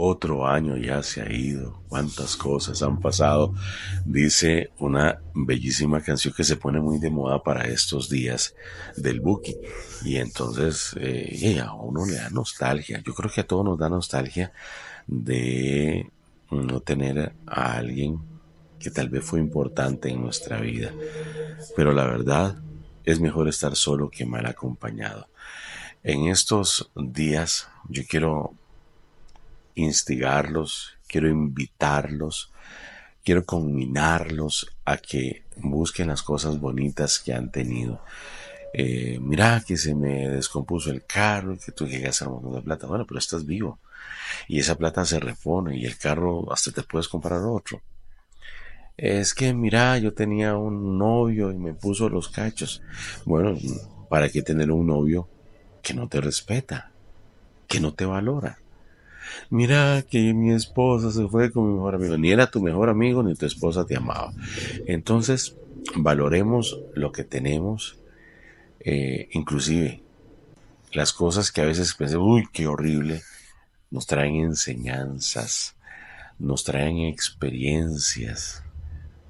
Otro año ya se ha ido, cuántas cosas han pasado, dice una bellísima canción que se pone muy de moda para estos días del Buki. Y entonces eh, a uno le da nostalgia, yo creo que a todos nos da nostalgia de no tener a alguien que tal vez fue importante en nuestra vida. Pero la verdad es mejor estar solo que mal acompañado. En estos días yo quiero instigarlos, quiero invitarlos, quiero combinarlos a que busquen las cosas bonitas que han tenido. Eh, mira que se me descompuso el carro, que tú que gastar un montón de plata. Bueno, pero estás vivo. Y esa plata se repone y el carro hasta te puedes comprar otro. Es que mira, yo tenía un novio y me puso los cachos. Bueno, ¿para qué tener un novio que no te respeta, que no te valora? Mira que mi esposa se fue con mi mejor amigo. Ni era tu mejor amigo ni tu esposa te amaba. Entonces, valoremos lo que tenemos, eh, inclusive las cosas que a veces pensé, uy, qué horrible, nos traen enseñanzas, nos traen experiencias.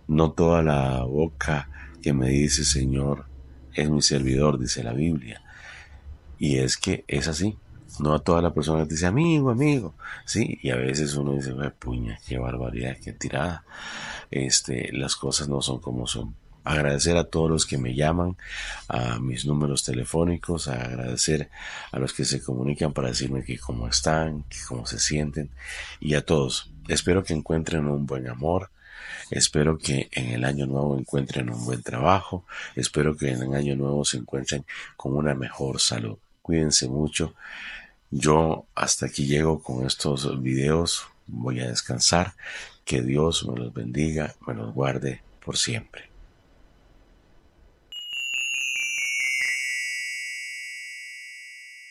No toda la boca que me dice Señor es mi servidor, dice la Biblia. Y es que es así. No a toda la persona te dice amigo, amigo. Sí, y a veces uno dice, puña, qué barbaridad, qué tirada. Este, las cosas no son como son. Agradecer a todos los que me llaman, a mis números telefónicos, agradecer a los que se comunican para decirme que cómo están, que cómo se sienten, y a todos. Espero que encuentren un buen amor, Espero que en el año nuevo encuentren un buen trabajo. Espero que en el año nuevo se encuentren con una mejor salud. Cuídense mucho. Yo hasta aquí llego con estos videos. Voy a descansar. Que Dios me los bendiga, me los guarde por siempre.